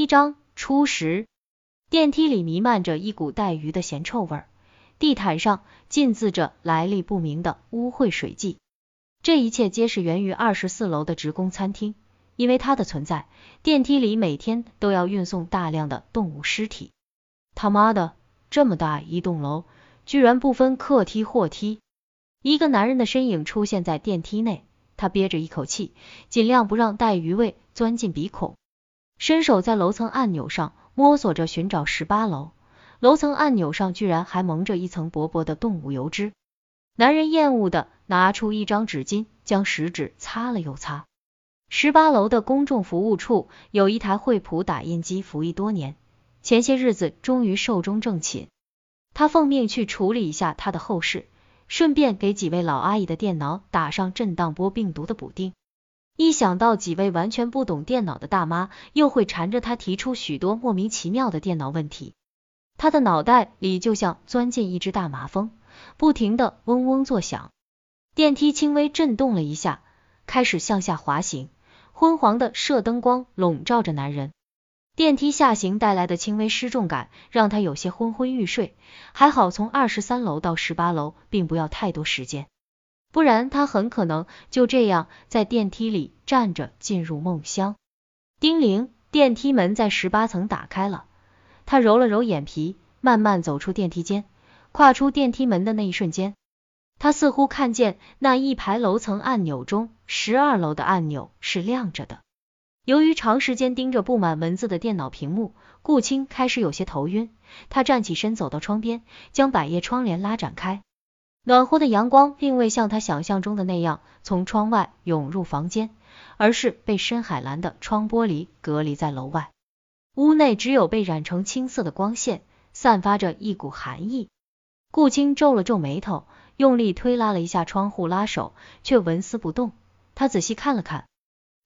第一章初识。电梯里弥漫着一股带鱼的咸臭味，地毯上浸渍着来历不明的污秽水迹。这一切皆是源于二十四楼的职工餐厅，因为它的存在，电梯里每天都要运送大量的动物尸体。他妈的，这么大一栋楼，居然不分客梯货梯！一个男人的身影出现在电梯内，他憋着一口气，尽量不让带鱼味钻进鼻孔。伸手在楼层按钮上摸索着寻找十八楼，楼层按钮上居然还蒙着一层薄薄的动物油脂。男人厌恶的拿出一张纸巾，将食指擦了又擦。十八楼的公众服务处有一台惠普打印机，服役多年，前些日子终于寿终正寝。他奉命去处理一下他的后事，顺便给几位老阿姨的电脑打上震荡波病毒的补丁。一想到几位完全不懂电脑的大妈又会缠着他提出许多莫名其妙的电脑问题，他的脑袋里就像钻进一只大麻蜂，不停的嗡嗡作响。电梯轻微震动了一下，开始向下滑行，昏黄的射灯光笼罩着男人。电梯下行带来的轻微失重感让他有些昏昏欲睡，还好从二十三楼到十八楼并不要太多时间。不然他很可能就这样在电梯里站着进入梦乡。叮铃，电梯门在十八层打开了。他揉了揉眼皮，慢慢走出电梯间。跨出电梯门的那一瞬间，他似乎看见那一排楼层按钮中，十二楼的按钮是亮着的。由于长时间盯着布满文字的电脑屏幕，顾青开始有些头晕。他站起身，走到窗边，将百叶窗帘拉展开。暖和的阳光并未像他想象中的那样从窗外涌入房间，而是被深海蓝的窗玻璃隔离在楼外。屋内只有被染成青色的光线，散发着一股寒意。顾青皱了皱眉头，用力推拉了一下窗户拉手，却纹丝不动。他仔细看了看，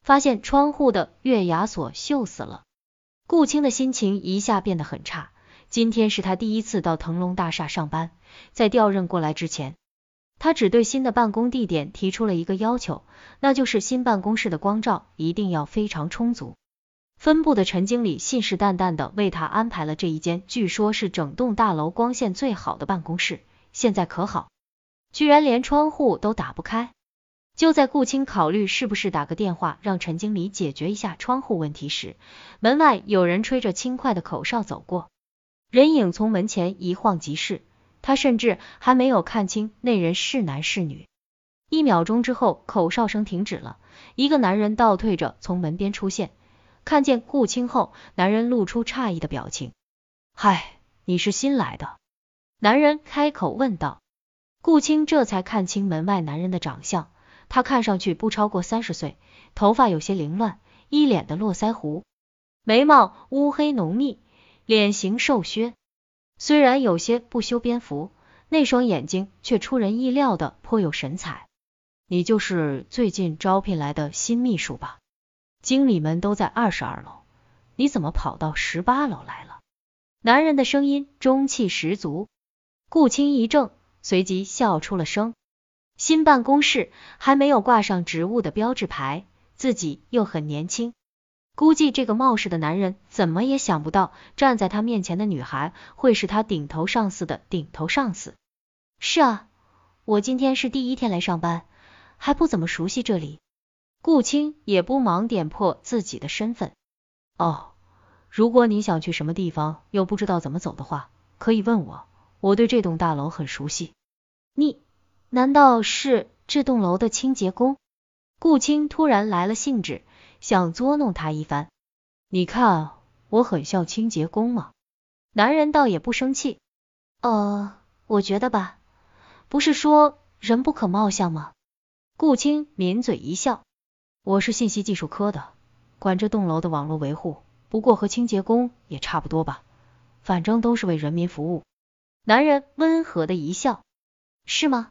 发现窗户的月牙锁锈死了。顾青的心情一下变得很差。今天是他第一次到腾龙大厦上班，在调任过来之前，他只对新的办公地点提出了一个要求，那就是新办公室的光照一定要非常充足。分部的陈经理信誓旦旦的为他安排了这一间，据说是整栋大楼光线最好的办公室。现在可好，居然连窗户都打不开。就在顾青考虑是不是打个电话让陈经理解决一下窗户问题时，门外有人吹着轻快的口哨走过。人影从门前一晃即逝，他甚至还没有看清那人是男是女。一秒钟之后，口哨声停止了，一个男人倒退着从门边出现，看见顾青后，男人露出诧异的表情。嗨，你是新来的？男人开口问道。顾青这才看清门外男人的长相，他看上去不超过三十岁，头发有些凌乱，一脸的络腮胡，眉毛乌黑浓密。脸型瘦削，虽然有些不修边幅，那双眼睛却出人意料的颇有神采。你就是最近招聘来的新秘书吧？经理们都在二十二楼，你怎么跑到十八楼来了？男人的声音中气十足。顾青一怔，随即笑出了声。新办公室还没有挂上职务的标志牌，自己又很年轻。估计这个冒失的男人怎么也想不到，站在他面前的女孩会是他顶头上司的顶头上司。是啊，我今天是第一天来上班，还不怎么熟悉这里。顾青也不忙点破自己的身份。哦，如果你想去什么地方又不知道怎么走的话，可以问我，我对这栋大楼很熟悉。你难道是这栋楼的清洁工？顾青突然来了兴致。想捉弄他一番，你看我很像清洁工吗？男人倒也不生气，呃，我觉得吧，不是说人不可貌相吗？顾青抿嘴一笑，我是信息技术科的，管这栋楼的网络维护，不过和清洁工也差不多吧，反正都是为人民服务。男人温和的一笑，是吗？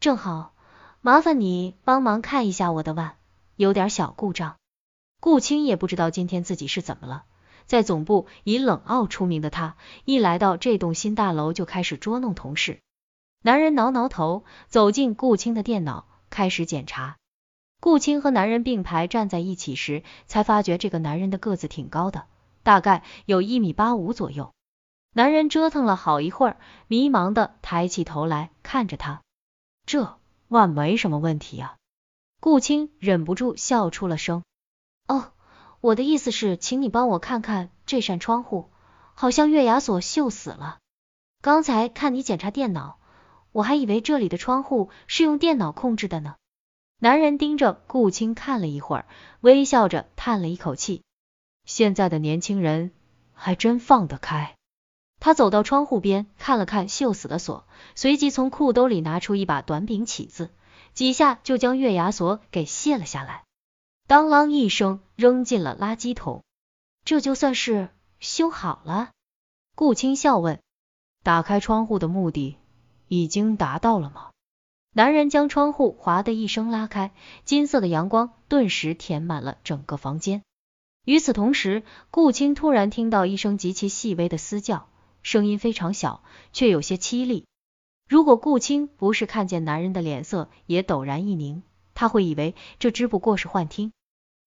正好，麻烦你帮忙看一下我的碗，有点小故障。顾青也不知道今天自己是怎么了，在总部以冷傲出名的他，一来到这栋新大楼就开始捉弄同事。男人挠挠头，走进顾青的电脑，开始检查。顾青和男人并排站在一起时，才发觉这个男人的个子挺高的，大概有一米八五左右。男人折腾了好一会儿，迷茫的抬起头来看着他，这万没什么问题啊。顾青忍不住笑出了声。哦，我的意思是，请你帮我看看这扇窗户，好像月牙锁锈死了。刚才看你检查电脑，我还以为这里的窗户是用电脑控制的呢。男人盯着顾青看了一会儿，微笑着叹了一口气。现在的年轻人还真放得开。他走到窗户边，看了看锈死的锁，随即从裤兜里拿出一把短柄起子，几下就将月牙锁给卸了下来，当啷一声扔进了垃圾桶。这就算是修好了？顾青笑问。打开窗户的目的已经达到了吗？男人将窗户哗的一声拉开，金色的阳光顿时填满了整个房间。与此同时，顾青突然听到一声极其细微的嘶叫，声音非常小，却有些凄厉。如果顾青不是看见男人的脸色也陡然一凝，他会以为这只不过是幻听。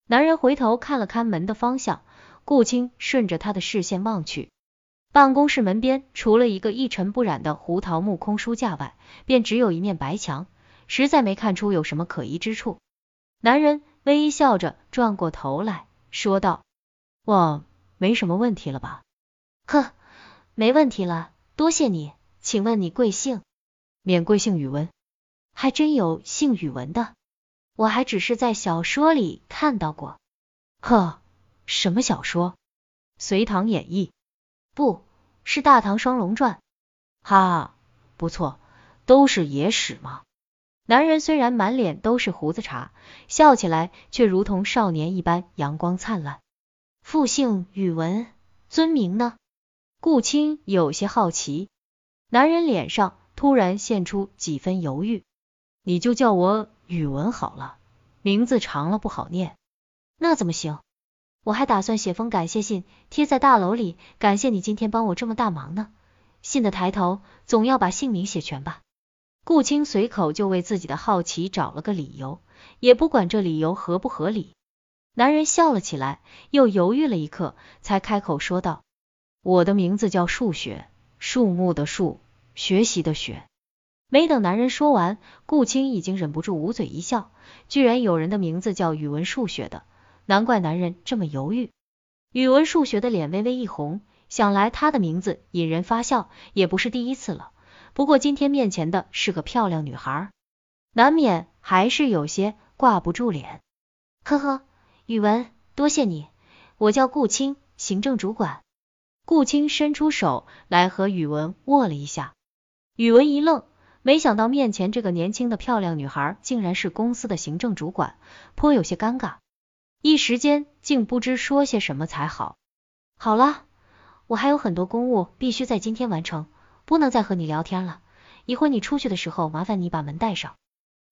男人回头看了看门的方向，顾青顺着他的视线望去，办公室门边除了一个一尘不染的胡桃木空书架外，便只有一面白墙，实在没看出有什么可疑之处。男人微笑着转过头来。说道：“我没什么问题了吧？”“呵，没问题了，多谢你。请问你贵姓？”“免贵姓宇文。”“还真有姓宇文的，我还只是在小说里看到过。”“呵，什么小说？”“《隋唐演义》。”“不是《大唐双龙传》。”“哈，不错，都是野史嘛。”男人虽然满脸都是胡子茬，笑起来却如同少年一般阳光灿烂。复姓宇文，尊名呢？顾青有些好奇。男人脸上突然现出几分犹豫。你就叫我语文好了，名字长了不好念。那怎么行？我还打算写封感谢信贴在大楼里，感谢你今天帮我这么大忙呢。信的抬头总要把姓名写全吧。顾青随口就为自己的好奇找了个理由，也不管这理由合不合理。男人笑了起来，又犹豫了一刻，才开口说道：“我的名字叫数学，树木的树，学习的学。”没等男人说完，顾青已经忍不住捂嘴一笑，居然有人的名字叫语文数学的，难怪男人这么犹豫。语文数学的脸微微一红，想来他的名字引人发笑也不是第一次了。不过今天面前的是个漂亮女孩，难免还是有些挂不住脸。呵呵，宇文，多谢你，我叫顾青，行政主管。顾青伸出手来和宇文握了一下，宇文一愣，没想到面前这个年轻的漂亮女孩竟然是公司的行政主管，颇有些尴尬，一时间竟不知说些什么才好。好了，我还有很多公务必须在今天完成。不能再和你聊天了，一会你出去的时候，麻烦你把门带上。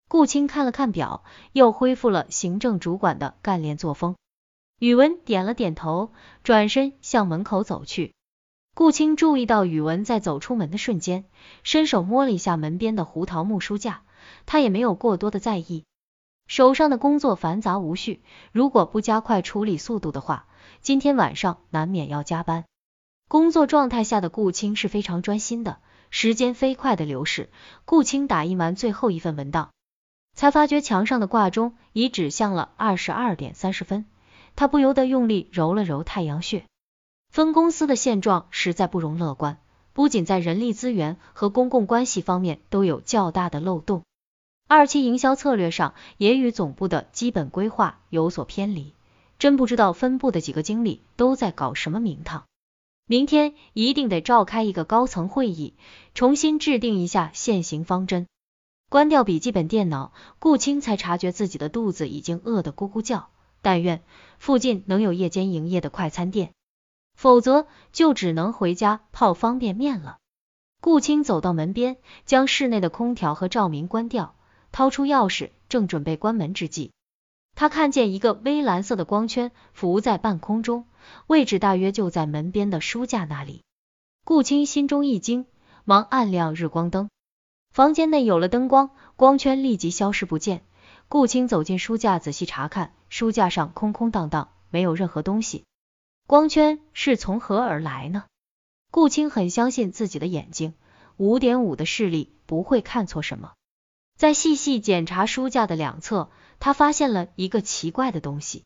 顾青看了看表，又恢复了行政主管的干练作风。宇文点了点头，转身向门口走去。顾青注意到宇文在走出门的瞬间，伸手摸了一下门边的胡桃木书架，他也没有过多的在意。手上的工作繁杂无序，如果不加快处理速度的话，今天晚上难免要加班。工作状态下的顾青是非常专心的，时间飞快的流逝。顾青打印完最后一份文档，才发觉墙上的挂钟已指向了二十二点三十分，他不由得用力揉了揉太阳穴。分公司的现状实在不容乐观，不仅在人力资源和公共关系方面都有较大的漏洞，二期营销策略上也与总部的基本规划有所偏离，真不知道分部的几个经理都在搞什么名堂。明天一定得召开一个高层会议，重新制定一下现行方针。关掉笔记本电脑，顾青才察觉自己的肚子已经饿得咕咕叫。但愿附近能有夜间营业的快餐店，否则就只能回家泡方便面了。顾青走到门边，将室内的空调和照明关掉，掏出钥匙，正准备关门之际，他看见一个微蓝色的光圈浮在半空中。位置大约就在门边的书架那里，顾青心中一惊，忙按亮日光灯。房间内有了灯光，光圈立即消失不见。顾青走进书架，仔细查看，书架上空空荡荡，没有任何东西。光圈是从何而来呢？顾青很相信自己的眼睛，五点五的视力不会看错什么。在细细检查书架的两侧，他发现了一个奇怪的东西。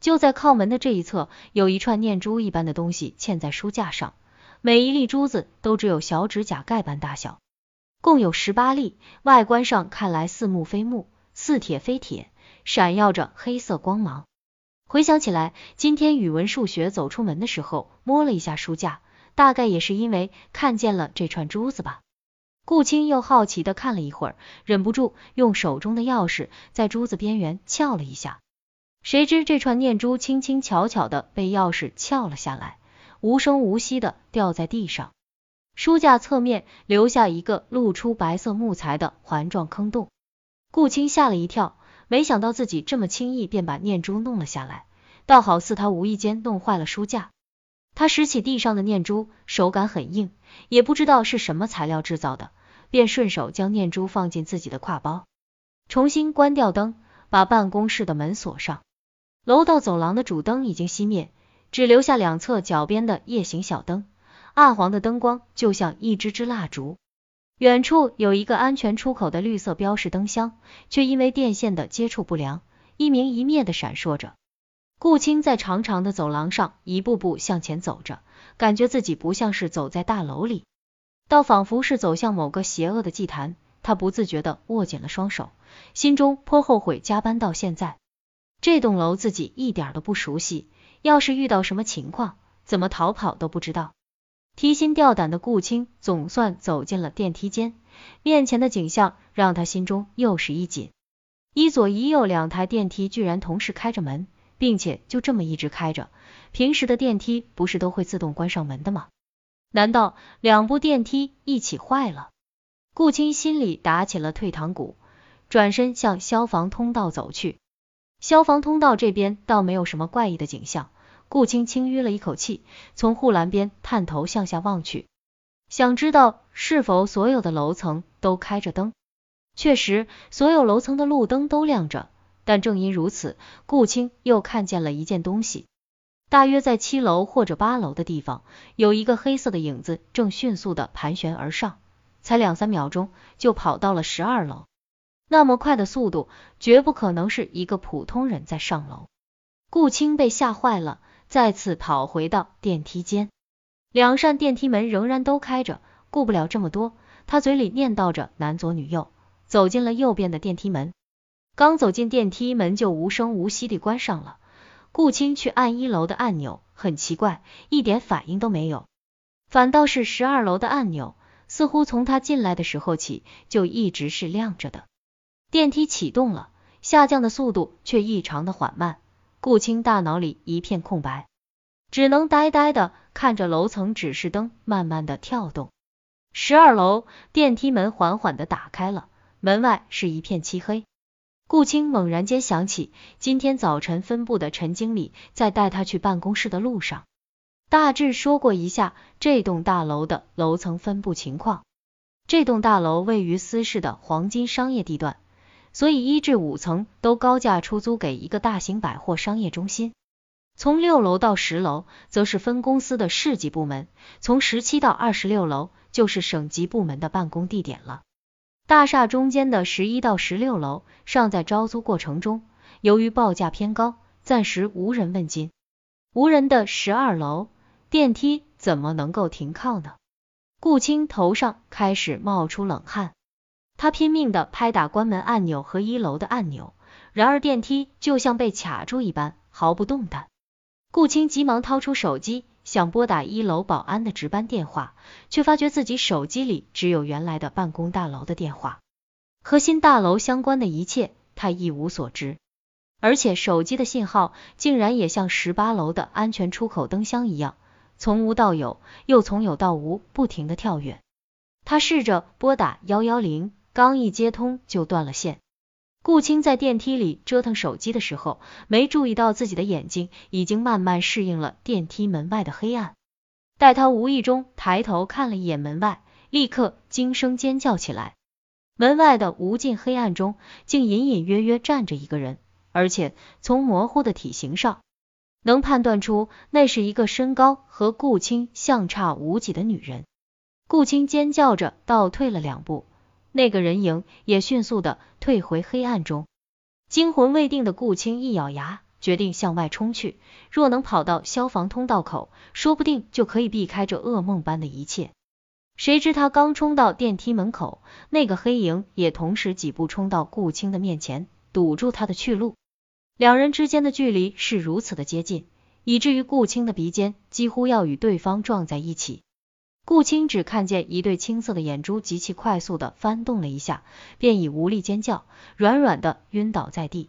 就在靠门的这一侧，有一串念珠一般的东西嵌在书架上，每一粒珠子都只有小指甲盖般大小，共有十八粒，外观上看来似木非木，似铁非铁，闪耀着黑色光芒。回想起来，今天语文、数学走出门的时候摸了一下书架，大概也是因为看见了这串珠子吧。顾青又好奇的看了一会儿，忍不住用手中的钥匙在珠子边缘撬了一下，谁知这串念珠轻轻巧巧的被钥匙撬了下来，无声无息的掉在地上，书架侧面留下一个露出白色木材的环状坑洞。顾青吓了一跳。没想到自己这么轻易便把念珠弄了下来，倒好似他无意间弄坏了书架。他拾起地上的念珠，手感很硬，也不知道是什么材料制造的，便顺手将念珠放进自己的挎包，重新关掉灯，把办公室的门锁上。楼道走廊的主灯已经熄灭，只留下两侧脚边的夜行小灯，暗黄的灯光就像一支支蜡烛。远处有一个安全出口的绿色标识灯箱，却因为电线的接触不良，一明一灭的闪烁着。顾青在长长的走廊上一步步向前走着，感觉自己不像是走在大楼里，倒仿佛是走向某个邪恶的祭坛。他不自觉的握紧了双手，心中颇后悔加班到现在。这栋楼自己一点都不熟悉，要是遇到什么情况，怎么逃跑都不知道。提心吊胆的顾青总算走进了电梯间，面前的景象让他心中又是一紧。一左一右两台电梯居然同时开着门，并且就这么一直开着。平时的电梯不是都会自动关上门的吗？难道两部电梯一起坏了？顾青心里打起了退堂鼓，转身向消防通道走去。消防通道这边倒没有什么怪异的景象。顾青轻吁了一口气，从护栏边探头向下望去，想知道是否所有的楼层都开着灯。确实，所有楼层的路灯都亮着，但正因如此，顾青又看见了一件东西。大约在七楼或者八楼的地方，有一个黑色的影子正迅速的盘旋而上，才两三秒钟就跑到了十二楼。那么快的速度，绝不可能是一个普通人在上楼。顾青被吓坏了。再次跑回到电梯间，两扇电梯门仍然都开着，顾不了这么多，他嘴里念叨着男左女右，走进了右边的电梯门。刚走进电梯门就无声无息地关上了。顾青去按一楼的按钮，很奇怪，一点反应都没有，反倒是十二楼的按钮，似乎从他进来的时候起就一直是亮着的。电梯启动了，下降的速度却异常的缓慢。顾青大脑里一片空白，只能呆呆的看着楼层指示灯慢慢的跳动。十二楼电梯门缓缓的打开了，门外是一片漆黑。顾青猛然间想起，今天早晨分部的陈经理在带他去办公室的路上，大致说过一下这栋大楼的楼层分布情况。这栋大楼位于私市的黄金商业地段。所以一至五层都高价出租给一个大型百货商业中心，从六楼到十楼则是分公司的市级部门，从十七到二十六楼就是省级部门的办公地点了。大厦中间的十一到十六楼尚在招租过程中，由于报价偏高，暂时无人问津。无人的十二楼电梯怎么能够停靠呢？顾青头上开始冒出冷汗。他拼命的拍打关门按钮和一楼的按钮，然而电梯就像被卡住一般，毫不动弹。顾青急忙掏出手机，想拨打一楼保安的值班电话，却发觉自己手机里只有原来的办公大楼的电话，和新大楼相关的一切他一无所知。而且手机的信号竟然也像十八楼的安全出口灯箱一样，从无到有，又从有到无，不停的跳跃。他试着拨打幺幺零。刚一接通就断了线。顾青在电梯里折腾手机的时候，没注意到自己的眼睛已经慢慢适应了电梯门外的黑暗。待他无意中抬头看了一眼门外，立刻惊声尖叫起来。门外的无尽黑暗中，竟隐隐约约站着一个人，而且从模糊的体型上，能判断出那是一个身高和顾青相差无几的女人。顾青尖叫着倒退了两步，那个人影也迅速的退回黑暗中。惊魂未定的顾青一咬牙，决定向外冲去。若能跑到消防通道口，说不定就可以避开这噩梦般的一切。谁知他刚冲到电梯门口，那个黑影也同时几步冲到顾青的面前，堵住他的去路。两人之间的距离是如此的接近，以至于顾青的鼻尖几乎要与对方撞在一起。顾青只看见一对青色的眼珠极其快速的翻动了一下，便已无力尖叫，软软的晕倒在地。